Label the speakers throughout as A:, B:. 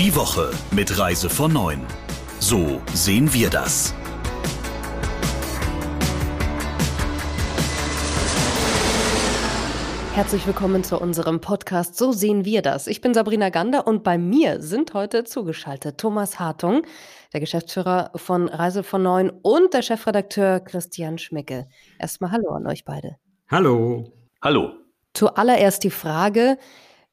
A: Die Woche mit Reise von 9. So sehen wir das.
B: Herzlich willkommen zu unserem Podcast So sehen wir das. Ich bin Sabrina Gander und bei mir sind heute zugeschaltet Thomas Hartung, der Geschäftsführer von Reise von Neun und der Chefredakteur Christian Schmicke. Erstmal Hallo an euch beide.
C: Hallo.
D: Hallo.
B: Zuallererst die Frage,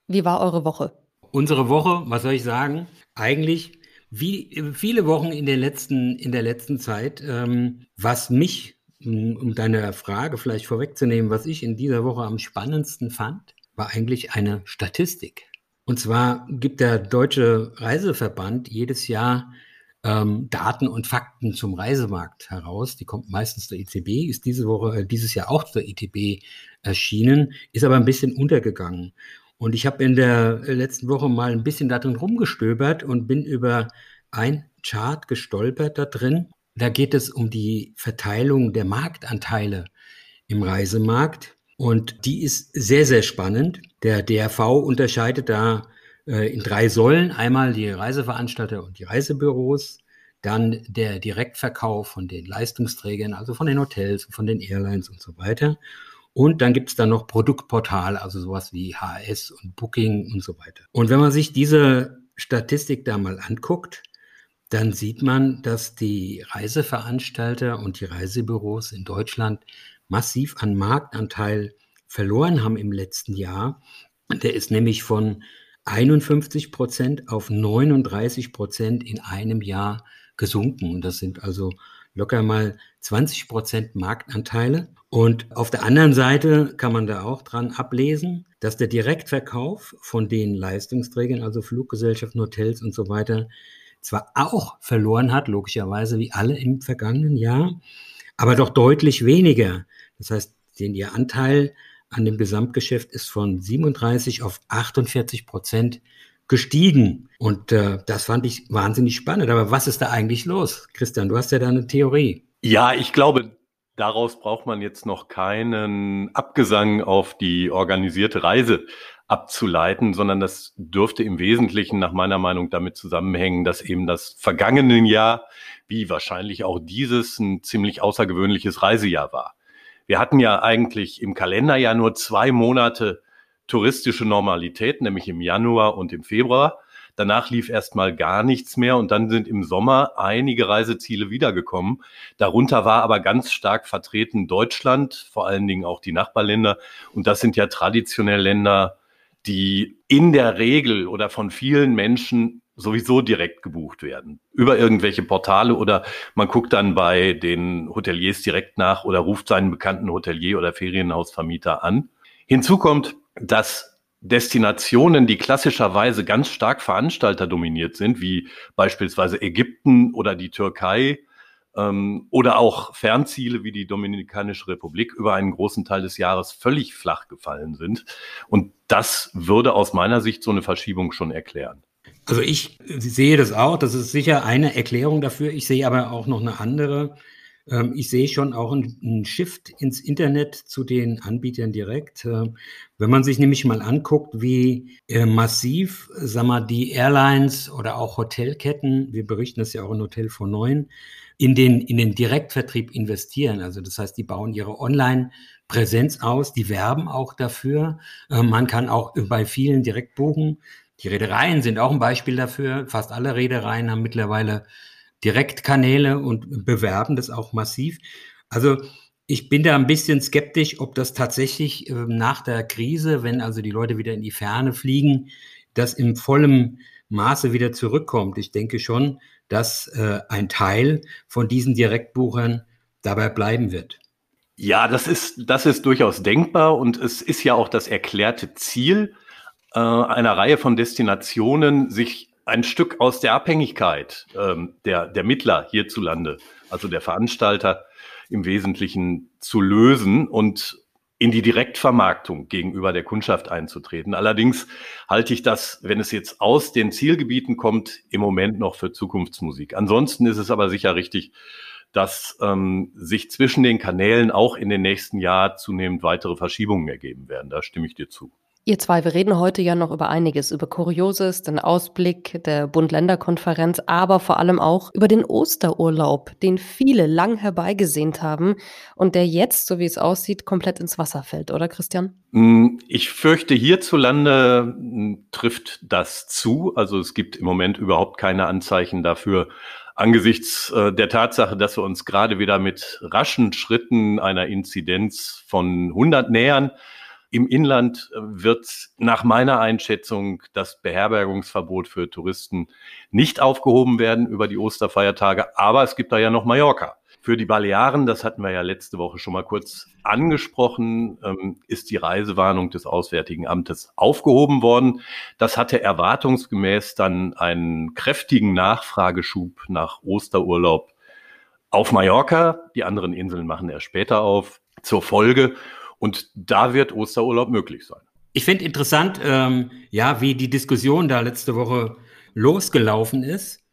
B: wie war eure Woche?
C: Unsere Woche, was soll ich sagen? Eigentlich wie viele Wochen in der letzten, in der letzten Zeit, ähm, was mich um deine Frage vielleicht vorwegzunehmen, was ich in dieser Woche am spannendsten fand, war eigentlich eine Statistik. Und zwar gibt der Deutsche Reiseverband jedes Jahr ähm, Daten und Fakten zum Reisemarkt heraus. Die kommt meistens der ITB, ist diese Woche, äh, dieses Jahr auch zur ITB erschienen, ist aber ein bisschen untergegangen. Und ich habe in der letzten Woche mal ein bisschen darin rumgestöbert und bin über ein Chart gestolpert da drin. Da geht es um die Verteilung der Marktanteile im Reisemarkt. Und die ist sehr, sehr spannend. Der DRV unterscheidet da äh, in drei Säulen. Einmal die Reiseveranstalter und die Reisebüros, dann der Direktverkauf von den Leistungsträgern, also von den Hotels, von den Airlines und so weiter. Und dann gibt es dann noch Produktportale, also sowas wie HS und Booking und so weiter. Und wenn man sich diese Statistik da mal anguckt, dann sieht man, dass die Reiseveranstalter und die Reisebüros in Deutschland massiv an Marktanteil verloren haben im letzten Jahr. Der ist nämlich von 51 Prozent auf 39 Prozent in einem Jahr gesunken. Und das sind also locker mal 20 Prozent Marktanteile. Und auf der anderen Seite kann man da auch dran ablesen, dass der Direktverkauf von den Leistungsträgern, also Fluggesellschaften, Hotels und so weiter, zwar auch verloren hat, logischerweise wie alle im vergangenen Jahr, aber doch deutlich weniger. Das heißt, den ihr Anteil an dem Gesamtgeschäft ist von 37 auf 48 Prozent gestiegen. Und äh, das fand ich wahnsinnig spannend. Aber was ist da eigentlich los? Christian, du hast ja da eine Theorie.
D: Ja, ich glaube, daraus braucht man jetzt noch keinen Abgesang auf die organisierte Reise abzuleiten, sondern das dürfte im Wesentlichen nach meiner Meinung damit zusammenhängen, dass eben das vergangene Jahr, wie wahrscheinlich auch dieses, ein ziemlich außergewöhnliches Reisejahr war. Wir hatten ja eigentlich im Kalenderjahr nur zwei Monate touristische Normalität, nämlich im Januar und im Februar. Danach lief erstmal gar nichts mehr und dann sind im Sommer einige Reiseziele wiedergekommen. Darunter war aber ganz stark vertreten Deutschland, vor allen Dingen auch die Nachbarländer. Und das sind ja traditionell Länder, die in der Regel oder von vielen Menschen sowieso direkt gebucht werden. Über irgendwelche Portale oder man guckt dann bei den Hoteliers direkt nach oder ruft seinen bekannten Hotelier oder Ferienhausvermieter an. Hinzu kommt, dass Destinationen, die klassischerweise ganz stark Veranstalter dominiert sind, wie beispielsweise Ägypten oder die Türkei, ähm, oder auch Fernziele wie die Dominikanische Republik über einen großen Teil des Jahres völlig flach gefallen sind. Und das würde aus meiner Sicht so eine Verschiebung schon erklären.
C: Also ich sehe das auch, das ist sicher eine Erklärung dafür. Ich sehe aber auch noch eine andere. Ähm, ich sehe schon auch einen Shift ins Internet zu den Anbietern direkt. Ähm, wenn man sich nämlich mal anguckt, wie äh, massiv, sag mal, die Airlines oder auch Hotelketten, wir berichten das ja auch in Hotel von Neuen, in den, in den Direktvertrieb investieren. Also das heißt, die bauen ihre Online-Präsenz aus, die werben auch dafür. Äh, man kann auch bei vielen direkt buchen. Die Reedereien sind auch ein Beispiel dafür. Fast alle Reedereien haben mittlerweile Direktkanäle und bewerben das auch massiv. Also ich bin da ein bisschen skeptisch, ob das tatsächlich äh, nach der Krise, wenn also die Leute wieder in die Ferne fliegen, das im vollen Maße wieder zurückkommt. Ich denke schon, dass äh, ein Teil von diesen Direktbuchern dabei bleiben wird.
D: Ja, das ist, das ist durchaus denkbar und es ist ja auch das erklärte Ziel äh, einer Reihe von Destinationen, sich ein Stück aus der Abhängigkeit ähm, der, der Mittler hierzulande, also der Veranstalter im Wesentlichen zu lösen und in die Direktvermarktung gegenüber der Kundschaft einzutreten. Allerdings halte ich das, wenn es jetzt aus den Zielgebieten kommt, im Moment noch für Zukunftsmusik. Ansonsten ist es aber sicher richtig, dass ähm, sich zwischen den Kanälen auch in den nächsten Jahren zunehmend weitere Verschiebungen ergeben werden. Da stimme ich dir zu.
B: Ihr zwei, wir reden heute ja noch über einiges, über Kurioses, den Ausblick der Bund-Länder-Konferenz, aber vor allem auch über den Osterurlaub, den viele lang herbeigesehnt haben und der jetzt, so wie es aussieht, komplett ins Wasser fällt, oder Christian?
D: Mm, ich fürchte, hierzulande mm, trifft das zu. Also es gibt im Moment überhaupt keine Anzeichen dafür, angesichts äh, der Tatsache, dass wir uns gerade wieder mit raschen Schritten einer Inzidenz von 100 nähern. Im Inland äh, wird nach meiner Einschätzung das Beherbergungsverbot für Touristen nicht aufgehoben werden über die Osterfeiertage, aber es gibt da ja noch Mallorca. Für die Balearen, das hatten wir ja letzte Woche schon mal kurz angesprochen, ähm, ist die Reisewarnung des Auswärtigen Amtes aufgehoben worden. Das hatte erwartungsgemäß dann einen kräftigen Nachfrageschub nach Osterurlaub auf Mallorca. Die anderen Inseln machen erst später auf. Zur Folge und da wird Osterurlaub möglich sein.
C: Ich finde interessant, ähm, ja, wie die Diskussion da letzte Woche losgelaufen ist.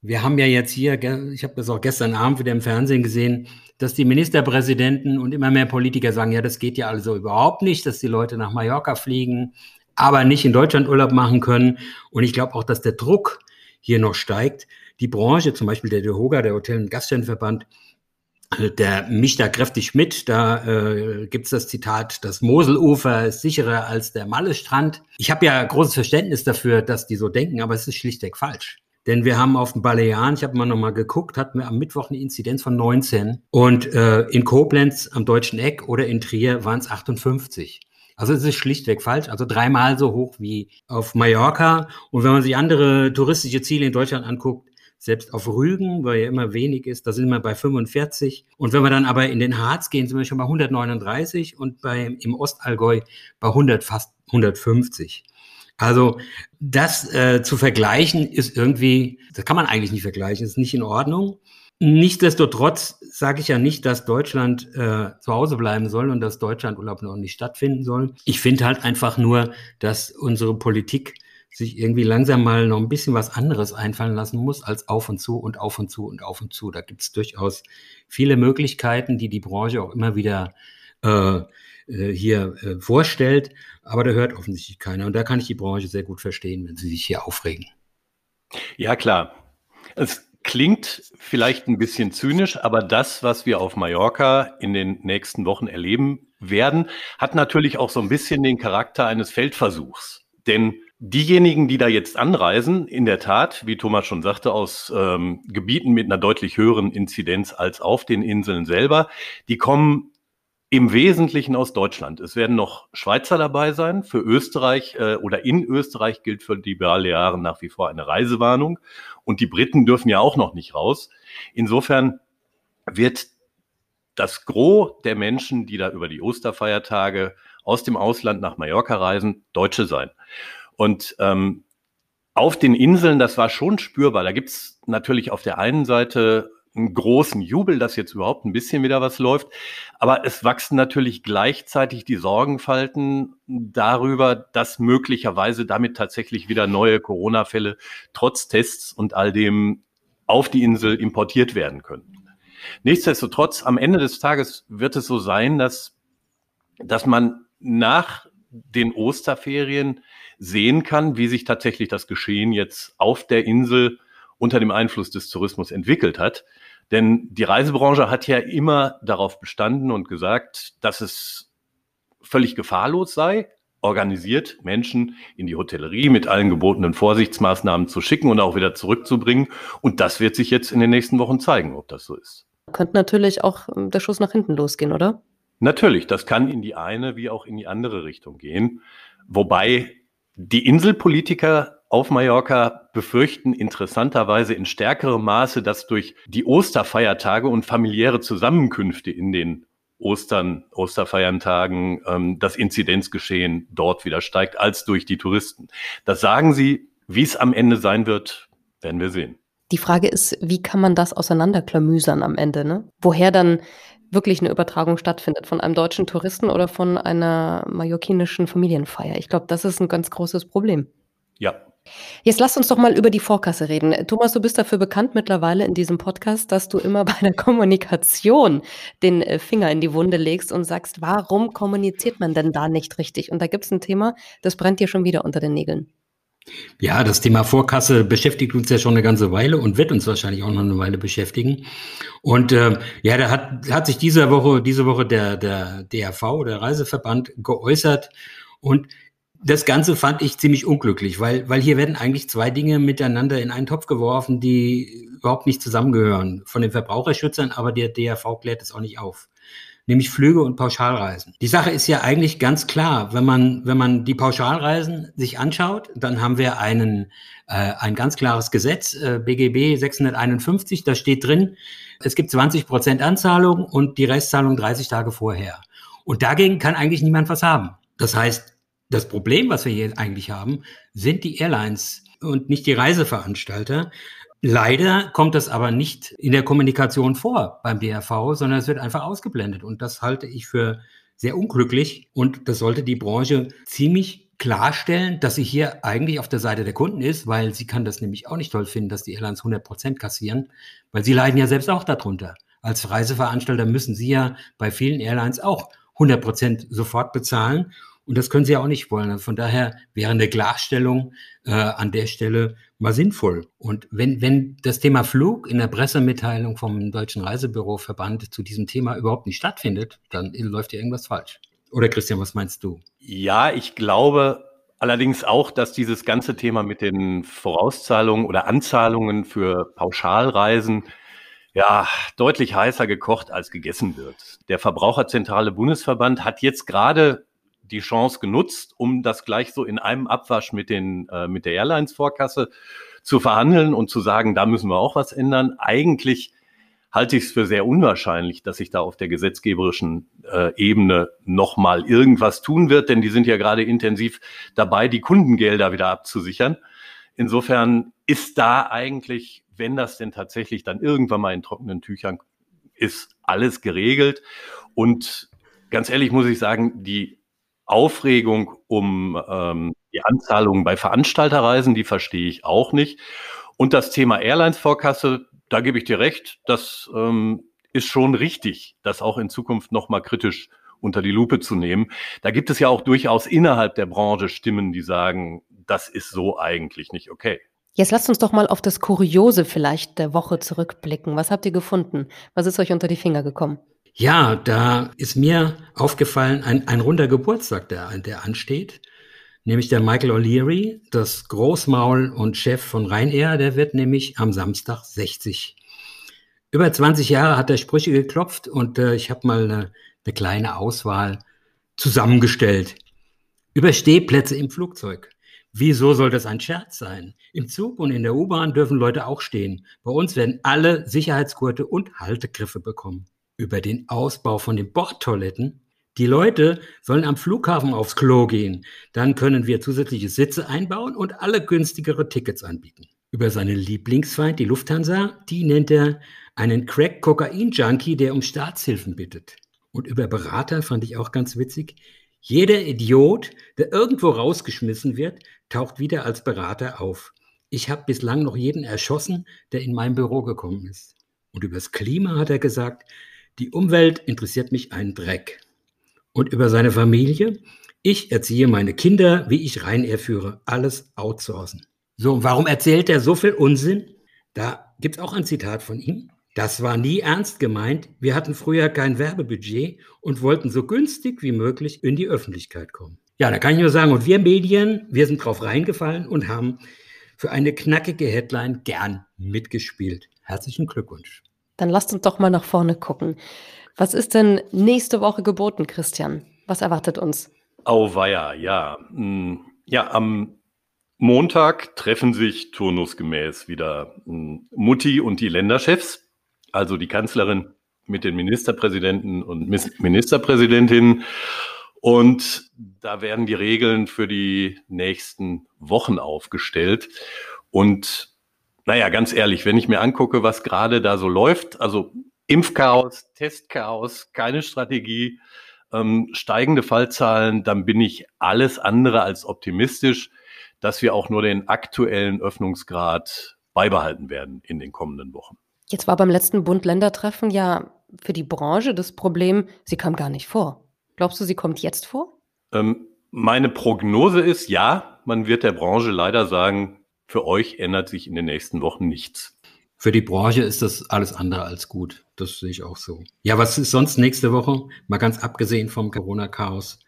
C: Wir haben ja jetzt hier, ich habe das auch gestern Abend wieder im Fernsehen gesehen, dass die Ministerpräsidenten und immer mehr Politiker sagen, ja, das geht ja also überhaupt nicht, dass die Leute nach Mallorca fliegen, aber nicht in Deutschland Urlaub machen können. Und ich glaube auch, dass der Druck hier noch steigt. Die Branche, zum Beispiel der DEHOGA, der Hotel- und Gaststättenverband, der mischt da kräftig mit. Da äh, gibt das Zitat, das Moselufer ist sicherer als der Mallestrand. Ich habe ja großes Verständnis dafür, dass die so denken, aber es ist schlichtweg falsch. Denn wir haben auf den Balearen, ich habe mal nochmal geguckt, hatten wir am Mittwoch eine Inzidenz von 19 und äh, in Koblenz am Deutschen Eck oder in Trier waren es 58. Also es ist schlichtweg falsch, also dreimal so hoch wie auf Mallorca. Und wenn man sich andere touristische Ziele in Deutschland anguckt, selbst auf Rügen, weil ja immer wenig ist, da sind wir bei 45. Und wenn wir dann aber in den Harz gehen, sind wir schon bei 139 und bei, im Ostallgäu bei 100, fast 150. Also das äh, zu vergleichen ist irgendwie, das kann man eigentlich nicht vergleichen, ist nicht in Ordnung. Nichtsdestotrotz sage ich ja nicht, dass Deutschland äh, zu Hause bleiben soll und dass Deutschlandurlaub noch nicht stattfinden soll. Ich finde halt einfach nur, dass unsere Politik sich irgendwie langsam mal noch ein bisschen was anderes einfallen lassen muss als auf und zu und auf und zu und auf und zu. Da gibt es durchaus viele Möglichkeiten, die die Branche auch immer wieder äh, äh, hier äh, vorstellt, aber da hört offensichtlich keiner. Und da kann ich die Branche sehr gut verstehen, wenn sie sich hier aufregen.
D: Ja, klar. Es klingt vielleicht ein bisschen zynisch, aber das, was wir auf Mallorca in den nächsten Wochen erleben werden, hat natürlich auch so ein bisschen den Charakter eines Feldversuchs. Denn Diejenigen, die da jetzt anreisen, in der Tat, wie Thomas schon sagte, aus ähm, Gebieten mit einer deutlich höheren Inzidenz als auf den Inseln selber, die kommen im Wesentlichen aus Deutschland. Es werden noch Schweizer dabei sein. Für Österreich äh, oder in Österreich gilt für die Balearen nach wie vor eine Reisewarnung. Und die Briten dürfen ja auch noch nicht raus. Insofern wird das Gros der Menschen, die da über die Osterfeiertage aus dem Ausland nach Mallorca reisen, Deutsche sein. Und ähm, auf den Inseln, das war schon spürbar. Da gibt's natürlich auf der einen Seite einen großen Jubel, dass jetzt überhaupt ein bisschen wieder was läuft. Aber es wachsen natürlich gleichzeitig die Sorgenfalten darüber, dass möglicherweise damit tatsächlich wieder neue Corona-Fälle trotz Tests und all dem auf die Insel importiert werden können. Nichtsdestotrotz, am Ende des Tages wird es so sein, dass, dass man nach den Osterferien sehen kann, wie sich tatsächlich das Geschehen jetzt auf der Insel unter dem Einfluss des Tourismus entwickelt hat. Denn die Reisebranche hat ja immer darauf bestanden und gesagt, dass es völlig gefahrlos sei, organisiert Menschen in die Hotellerie mit allen gebotenen Vorsichtsmaßnahmen zu schicken und auch wieder zurückzubringen. Und das wird sich jetzt in den nächsten Wochen zeigen, ob das so ist.
B: Könnte natürlich auch ähm, der Schuss nach hinten losgehen, oder?
D: Natürlich, das kann in die eine wie auch in die andere Richtung gehen. Wobei die Inselpolitiker auf Mallorca befürchten interessanterweise in stärkerem Maße, dass durch die Osterfeiertage und familiäre Zusammenkünfte in den Ostern, Osterfeiertagen ähm, das Inzidenzgeschehen dort wieder steigt, als durch die Touristen. Das sagen sie. Wie es am Ende sein wird, werden wir sehen.
B: Die Frage ist, wie kann man das auseinanderklamüsern am Ende? Ne? Woher dann wirklich eine Übertragung stattfindet von einem deutschen Touristen oder von einer mallorquinischen Familienfeier. Ich glaube, das ist ein ganz großes Problem.
D: Ja,
B: Jetzt lass uns doch mal über die Vorkasse reden. Thomas, du bist dafür bekannt mittlerweile in diesem Podcast, dass du immer bei der Kommunikation den äh, Finger in die Wunde legst und sagst, warum kommuniziert man denn da nicht richtig? Und da gibt es ein Thema, das brennt dir schon wieder unter den Nägeln.
C: Ja, das Thema Vorkasse beschäftigt uns ja schon eine ganze Weile und wird uns wahrscheinlich auch noch eine Weile beschäftigen. Und äh, ja, da hat, hat sich diese Woche, diese Woche der, der DRV, der Reiseverband, geäußert. Und das Ganze fand ich ziemlich unglücklich, weil, weil hier werden eigentlich zwei Dinge miteinander in einen Topf geworfen, die überhaupt nicht zusammengehören. Von den Verbraucherschützern, aber der DRV klärt es auch nicht auf. Nämlich Flüge und Pauschalreisen. Die Sache ist ja eigentlich ganz klar. Wenn man, wenn man die Pauschalreisen sich anschaut, dann haben wir einen, äh, ein ganz klares Gesetz, äh, BGB 651, da steht drin, es gibt 20 Prozent Anzahlung und die Restzahlung 30 Tage vorher. Und dagegen kann eigentlich niemand was haben. Das heißt, das Problem, was wir hier eigentlich haben, sind die Airlines und nicht die Reiseveranstalter. Leider kommt das aber nicht in der Kommunikation vor beim DRV, sondern es wird einfach ausgeblendet. Und das halte ich für sehr unglücklich. Und das sollte die Branche ziemlich klarstellen, dass sie hier eigentlich auf der Seite der Kunden ist, weil sie kann das nämlich auch nicht toll finden, dass die Airlines 100 Prozent kassieren, weil sie leiden ja selbst auch darunter. Als Reiseveranstalter müssen sie ja bei vielen Airlines auch 100 Prozent sofort bezahlen. Und das können sie ja auch nicht wollen. Also von daher wäre eine Klarstellung äh, an der Stelle mal sinnvoll. Und wenn, wenn das Thema Flug in der Pressemitteilung vom Deutschen Reisebüroverband zu diesem Thema überhaupt nicht stattfindet, dann läuft ja irgendwas falsch. Oder Christian, was meinst du?
D: Ja, ich glaube allerdings auch, dass dieses ganze Thema mit den Vorauszahlungen oder Anzahlungen für Pauschalreisen ja, deutlich heißer gekocht als gegessen wird. Der Verbraucherzentrale Bundesverband hat jetzt gerade die Chance genutzt, um das gleich so in einem Abwasch mit den äh, mit der Airlines-Vorkasse zu verhandeln und zu sagen, da müssen wir auch was ändern. Eigentlich halte ich es für sehr unwahrscheinlich, dass sich da auf der gesetzgeberischen äh, Ebene nochmal irgendwas tun wird, denn die sind ja gerade intensiv dabei, die Kundengelder wieder abzusichern. Insofern ist da eigentlich, wenn das denn tatsächlich dann irgendwann mal in trockenen Tüchern ist, alles geregelt. Und ganz ehrlich muss ich sagen, die Aufregung um ähm, die Anzahlungen bei Veranstalterreisen, die verstehe ich auch nicht. Und das Thema Airlines-Vorkasse, da gebe ich dir recht, das ähm, ist schon richtig, das auch in Zukunft nochmal kritisch unter die Lupe zu nehmen. Da gibt es ja auch durchaus innerhalb der Branche Stimmen, die sagen, das ist so eigentlich nicht okay.
B: Jetzt lasst uns doch mal auf das Kuriose vielleicht der Woche zurückblicken. Was habt ihr gefunden? Was ist euch unter die Finger gekommen?
C: Ja, da ist mir aufgefallen, ein, ein runder Geburtstag, der, der ansteht. Nämlich der Michael O'Leary, das Großmaul und Chef von Ryanair, der wird nämlich am Samstag 60. Über 20 Jahre hat er Sprüche geklopft und äh, ich habe mal eine, eine kleine Auswahl zusammengestellt. Über Stehplätze im Flugzeug. Wieso soll das ein Scherz sein? Im Zug und in der U-Bahn dürfen Leute auch stehen. Bei uns werden alle Sicherheitsgurte und Haltegriffe bekommen über den Ausbau von den Bordtoiletten. Die Leute sollen am Flughafen aufs Klo gehen. Dann können wir zusätzliche Sitze einbauen und alle günstigere Tickets anbieten. Über seinen Lieblingsfeind, die Lufthansa, die nennt er einen Crack-Kokain-Junkie, der um Staatshilfen bittet. Und über Berater fand ich auch ganz witzig. Jeder Idiot, der irgendwo rausgeschmissen wird, taucht wieder als Berater auf. Ich habe bislang noch jeden erschossen, der in mein Büro gekommen ist. Und übers Klima hat er gesagt, die Umwelt interessiert mich einen Dreck. Und über seine Familie? Ich erziehe meine Kinder, wie ich Ryanair führe. Alles outsourcen. So, warum erzählt er so viel Unsinn? Da gibt es auch ein Zitat von ihm. Das war nie ernst gemeint. Wir hatten früher kein Werbebudget und wollten so günstig wie möglich in die Öffentlichkeit kommen. Ja, da kann ich nur sagen, und wir Medien, wir sind drauf reingefallen und haben für eine knackige Headline gern mitgespielt. Herzlichen Glückwunsch.
B: Dann lasst uns doch mal nach vorne gucken. Was ist denn nächste Woche geboten, Christian? Was erwartet uns?
D: Auweia, ja. Hm, ja, am Montag treffen sich turnusgemäß wieder hm, Mutti und die Länderchefs, also die Kanzlerin mit den Ministerpräsidenten und Ministerpräsidentinnen. Und da werden die Regeln für die nächsten Wochen aufgestellt. Und naja, ganz ehrlich, wenn ich mir angucke, was gerade da so läuft, also Impfchaos, Testchaos, keine Strategie, ähm, steigende Fallzahlen, dann bin ich alles andere als optimistisch, dass wir auch nur den aktuellen Öffnungsgrad beibehalten werden in den kommenden Wochen.
B: Jetzt war beim letzten Bund-Länder-Treffen ja für die Branche das Problem, sie kam gar nicht vor. Glaubst du, sie kommt jetzt vor?
D: Ähm, meine Prognose ist, ja, man wird der Branche leider sagen, für euch ändert sich in den nächsten Wochen nichts.
C: Für die Branche ist das alles andere als gut. Das sehe ich auch so. Ja, was ist sonst nächste Woche? Mal ganz abgesehen vom Corona-Chaos,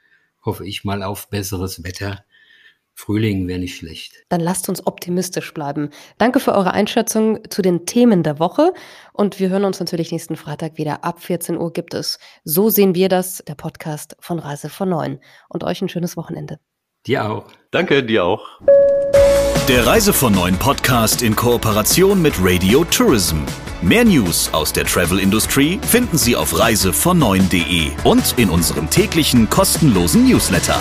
C: hoffe ich mal auf besseres Wetter. Frühling wäre nicht schlecht.
B: Dann lasst uns optimistisch bleiben. Danke für eure Einschätzung zu den Themen der Woche. Und wir hören uns natürlich nächsten Freitag wieder. Ab 14 Uhr gibt es So sehen wir das, der Podcast von Reise von Neun. Und euch ein schönes Wochenende.
C: Dir auch.
D: Danke, dir auch.
A: Der Reise von Neun Podcast in Kooperation mit Radio Tourism. Mehr News aus der Travel Industry finden Sie auf reisevon und in unserem täglichen kostenlosen Newsletter.